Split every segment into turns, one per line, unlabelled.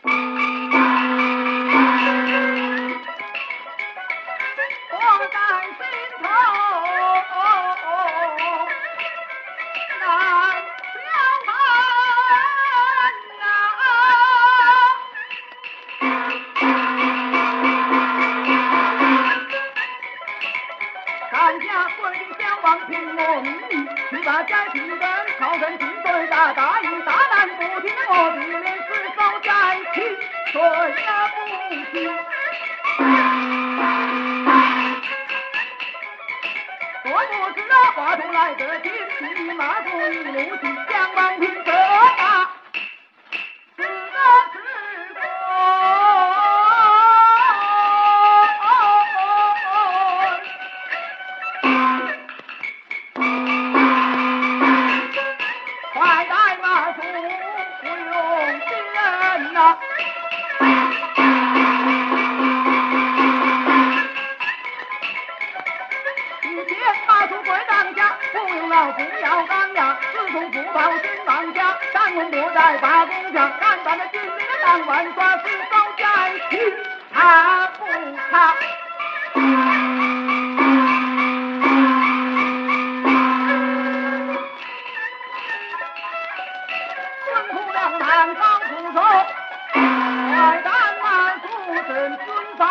看家国的将王凭我命令，去把寨平跟朝臣我，也不听。我不知那话头来得紧，你马中一怒气，将王平 这打。不要刚呀，自从不报新王家，咱们不再把工匠，敢把那军里的当玩耍，是高家去，他不差。孙虎两难当副手，快赶马出阵军法。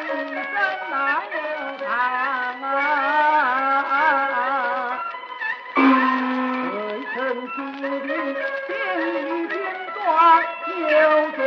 一声哪有常啊？未曾注定千里边关，有尊